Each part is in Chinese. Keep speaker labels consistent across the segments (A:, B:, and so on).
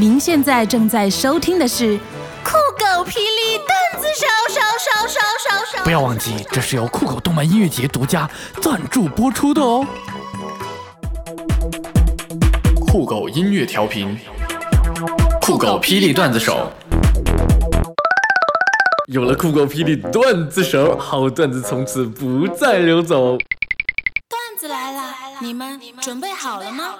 A: 您现在正在收听的是酷狗霹雳段子手手手手手手。
B: 不要忘记，这是由酷狗动漫音乐节独家赞助播出的哦。酷狗音乐调频，酷狗霹雳段子手。有了酷狗霹雳段子手，好段子从此不再流走。
A: 段子来了，你们准备好了吗？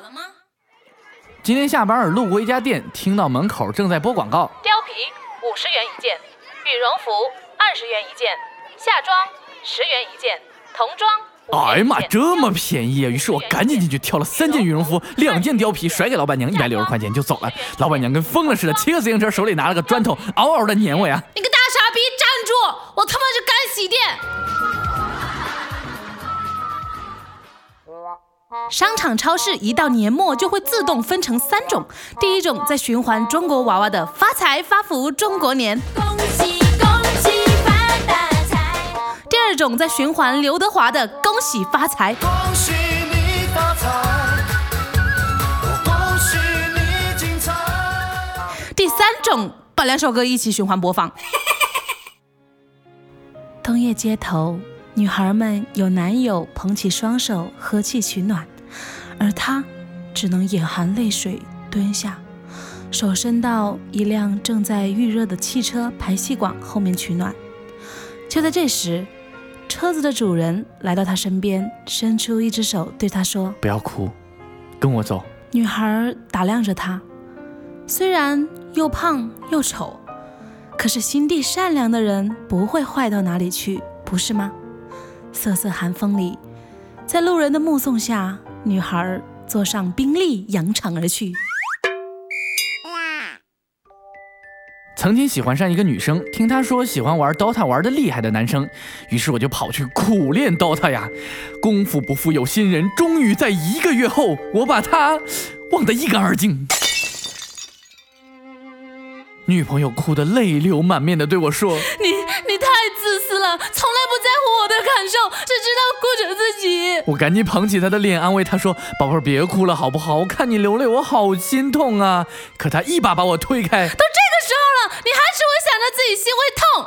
B: 今天下班路过一家店，听到门口正在播广告。
C: 貂皮五十元一件，羽绒服二十元一件，夏装十元一件，童装。
B: 哎呀妈，这么便宜啊！于是我赶紧进去挑了三件羽绒服，两件貂皮，甩给老板娘一百六十块钱就走了。老板娘跟疯了似的，骑个自行车，手里拿了个砖头，嗷嗷的撵我呀！
A: 你个大傻逼，站住！我他妈是干洗店。商场、超市一到年末就会自动分成三种，第一种在循环中国娃娃的发财发福中国年，恭喜恭喜发大财；第二种在循环刘德华的恭喜发财，
D: 恭喜你发财，恭喜你精彩。
A: 第三种把两首歌一起循环播放。冬夜街头，女孩们有男友捧起双手呵气取暖，而她只能眼含泪水蹲下，手伸到一辆正在预热的汽车排气管后面取暖。就在这时，车子的主人来到她身边，伸出一只手对她说
B: 不要哭，跟我走。
A: 女孩打量着他，虽然又胖又丑，可是心地善良的人不会坏到哪里去，不是吗？瑟瑟寒风里，在路人的目送下，女孩坐上宾利扬长而去。
B: 曾经喜欢上一个女生，听她说喜欢玩 DOTA 玩的厉害的男生，于是我就跑去苦练 DOTA 呀。功夫不负有心人，终于在一个月后，我把她忘得一干二净。女朋友哭得泪流满面的对我说
A: 你你太自私了，从来不在乎我的感受，只知道顾着自己：“。
B: 我赶紧捧起他的脸，安慰他说：‘宝贝儿，别哭了，好不好？我看你流泪，我好心痛啊。’可他一把把我推开，
A: 都这个时候了，你还是会想着自己心会痛。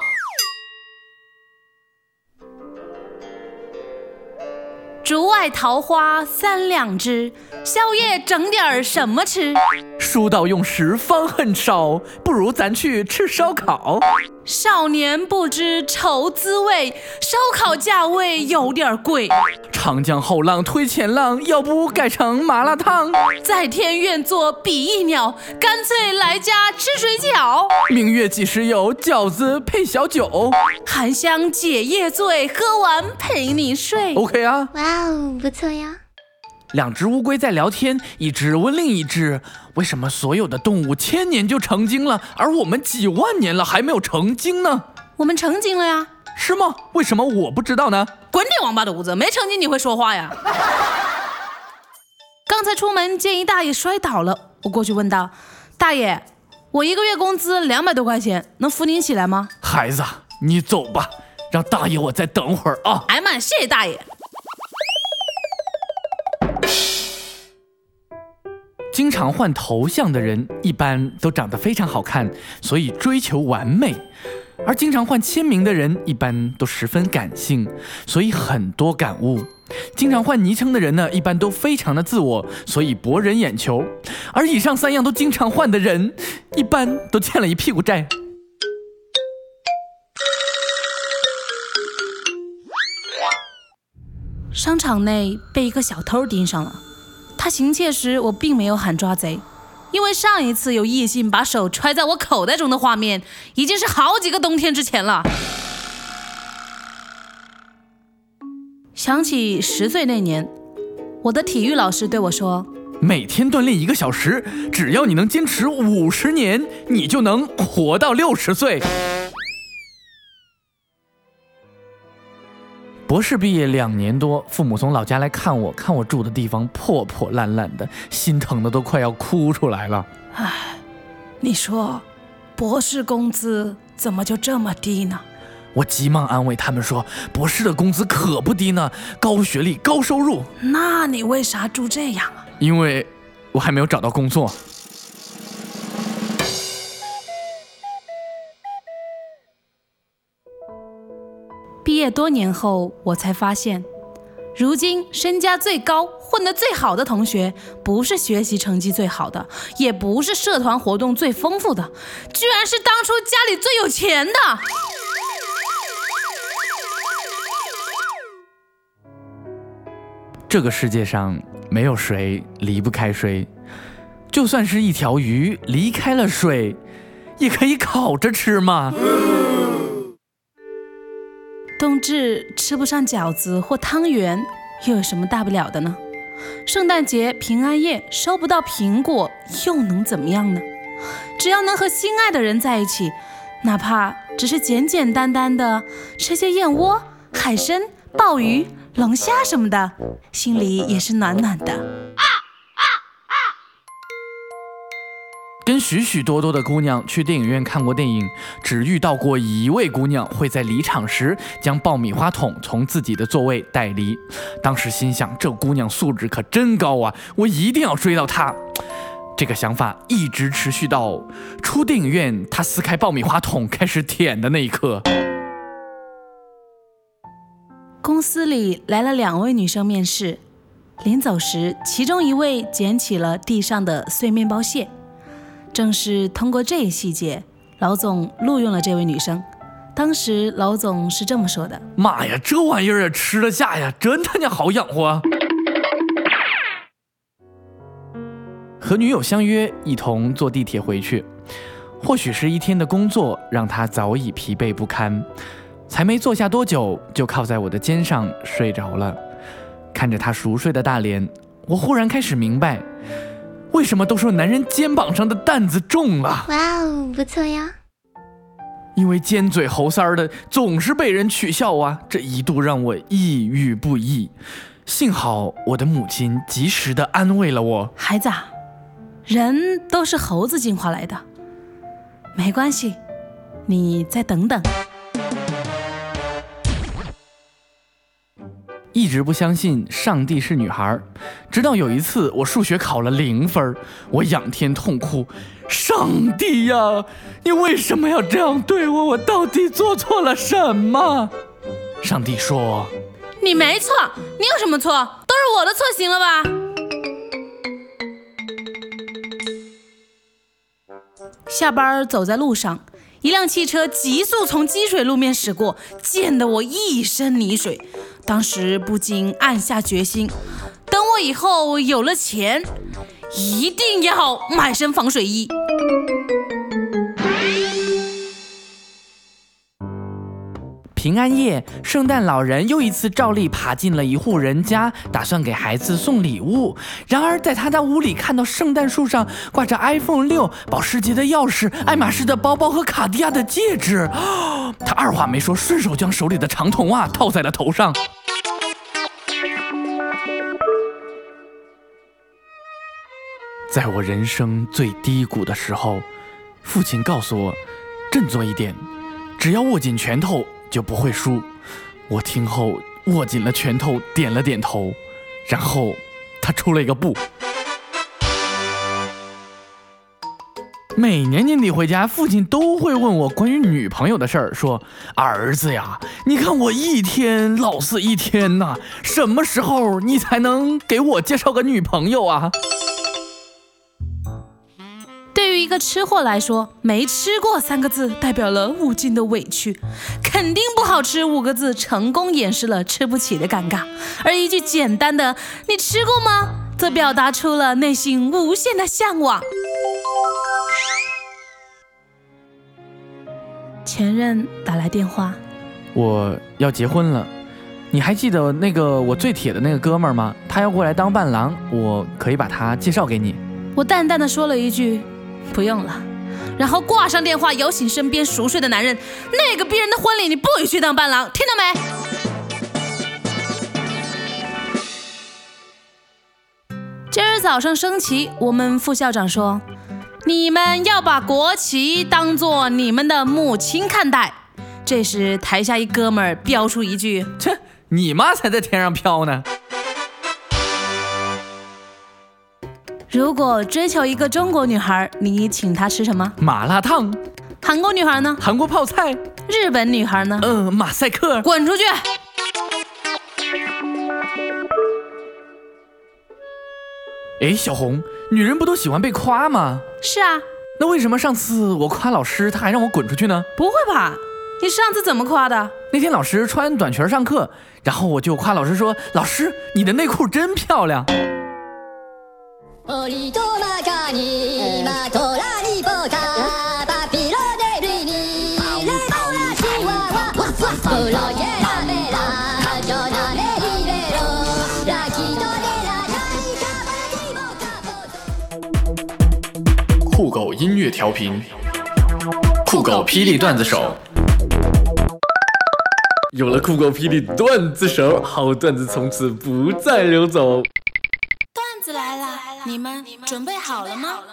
A: 竹外桃花三两枝，宵夜整点儿什么吃？
B: 书到用时方恨少，不如咱去吃烧烤。
A: 少年不知愁滋味，烧烤价位有点贵。
B: 长江后浪推前浪，要不改成麻辣烫？
A: 在天愿作比翼鸟，干脆来家吃水饺。
B: 明月几时有？饺子配小酒。
A: 含香解夜醉，喝完陪你睡。
B: OK 啊。
E: 哇哦，不错呀！
B: 两只乌龟在聊天，一只问另一只：“为什么所有的动物千年就成精了，而我们几万年了还没有成精呢？
A: 我们成精了呀！
B: 是吗？为什么我不知道呢？
A: 滚你王八犊子！没成精你会说话呀？刚才出门见一大爷摔倒了，我过去问道：“大爷，我一个月工资两百多块钱，能扶您起来吗
B: 孩子，你走吧，让大爷我再等会儿啊。？”
A: 哎妈，谢谢大爷。
B: 经常换头像的人一般都长得非常好看，所以追求完美；而经常换签名的人一般都十分感性，所以很多感悟。经常换昵称的人呢，一般都非常的自我，所以博人眼球。而以上三样都经常换的人，一般都欠了一屁股债。
A: 商场内被一个小偷盯上了，他行窃时我并没有喊抓贼，因为上一次有异性把手揣在我口袋中的画面，已经是好几个冬天之前了。想起十岁那年，我的体育老师对我说
B: 每天锻炼一个小时，只要你能坚持五十年，你就能活到六十岁。博士毕业两年多，父母从老家来看我，看我住的地方破破烂烂的，心疼的都快要哭出来了。：“
A: 你说，博士工资怎么就这么低呢？
B: 我急忙安慰他们说，博士的工资可不低呢，高学历、高收入。
A: 那你为啥住这样啊？
B: 因为我还没有找到工作。
A: 毕业多年后，我才发现，如今身家最高、混得最好的同学，不是学习成绩最好的，也不是社团活动最丰富的，居然是当初家里最有钱的。
B: 这个世界上没有谁离不开谁，就算是一条鱼离开了水，也可以烤着吃嘛。
A: 冬至吃不上饺子或汤圆，又有什么大不了的呢？圣诞节、平安夜收不到苹果，又能怎么样呢？只要能和心爱的人在一起，哪怕只是简简单单的吃些燕窝、海参、鲍鱼、龙虾什么的，心里也是暖暖的。
B: 许许多多的姑娘去电影院看过电影，只遇到过一位姑娘会在离场时将爆米花桶从自己的座位带离。当时心想，这姑娘素质可真高啊，我一定要追到她。这个想法一直持续到出电影院，她撕开爆米花桶开始舔的那一刻。
A: 公司里来了两位女生面试，临走时，其中一位捡起了地上的碎面包屑。正是通过这一细节，老总录用了这位女生。当时老总是这么说的：“
B: 妈呀，这玩意儿也吃得下呀，真他娘好养活。”和女友相约一同坐地铁回去，或许是一天的工作让他早已疲惫不堪，才没坐下多久就靠在我的肩上睡着了。看着他熟睡的大脸，我忽然开始明白。为什么都说男人肩膀上的担子重了？
E: 哇哦，不错呀！
B: 因为尖嘴猴腮儿的总是被人取笑啊，这一度让我抑郁不已。幸好我的母亲及时的安慰了我：“
A: 孩子，啊，人都是猴子进化来的，没关系，你再等等。”
B: 一直不相信上帝是女孩，直到有一次我数学考了零分，我仰天痛哭：“上帝呀，你为什么要这样对我？我到底做错了什么？”上帝说：“
A: 你没错，你有什么错？都是我的错，行了吧？”下班走在路上。一辆汽车急速从积水路面驶过，溅得我一身泥水。当时不禁暗下决心，等我以后有了钱，一定要买身防水衣。
B: 平安夜，圣诞老人又一次照例爬进了一户人家，打算给孩子送礼物。然而，在他的屋里看到圣诞树上挂着 iPhone 六、保时捷的钥匙、爱马仕的包包和卡地亚的戒指，他二话没说，顺手将手里的长筒袜套在了头上。在我人生最低谷的时候，父亲告诉我，振作一点，只要握紧拳头。就不会输。我听后握紧了拳头，点了点头，然后他出了一个布。每年年底回家，父亲都会问我关于女朋友的事儿，说：“儿子呀，你看我一天老死一天呐，什么时候你才能给我介绍个女朋友啊？”
A: 一个吃货来说，没吃过三个字代表了无尽的委屈，肯定不好吃五个字成功掩饰了吃不起的尴尬，而一句简单的“你吃过吗”则表达出了内心无限的向往。前任打来电话，
B: 我要结婚了，你还记得那个我最铁的那个哥们儿吗？他要过来当伴郎，我可以把他介绍给你。
A: 我淡淡的说了一句。不用了，然后挂上电话，摇醒身边熟睡的男人。那个逼人的婚礼，你不许去当伴郎，听到没？今儿早上升旗，我们副校长说，你们要把国旗当做你们的母亲看待。这时台下一哥们儿飙出一句：“
B: 切，你妈才在天上飘呢。”
A: 如果追求一个中国女孩，你请她吃什么？
B: 麻辣烫。
A: 韩国女孩呢？
B: 韩国泡菜，
A: 日本女孩呢？
B: 嗯、马赛克。
A: 滚出去！
B: 哎，小红，女人不都喜欢被夸吗？
A: 是啊，
B: 那为什么上次我夸老师，他还让我滚出去呢？
A: 不会吧？你上次怎么夸的？
B: 那天老师穿短裙上课，然后我就夸老师说：“老师，你的内裤真漂亮。酷狗音乐调频，酷狗霹雳段子手。有了酷狗霹雳段子手，好段子从此不再流走。
A: 你们准备好了吗？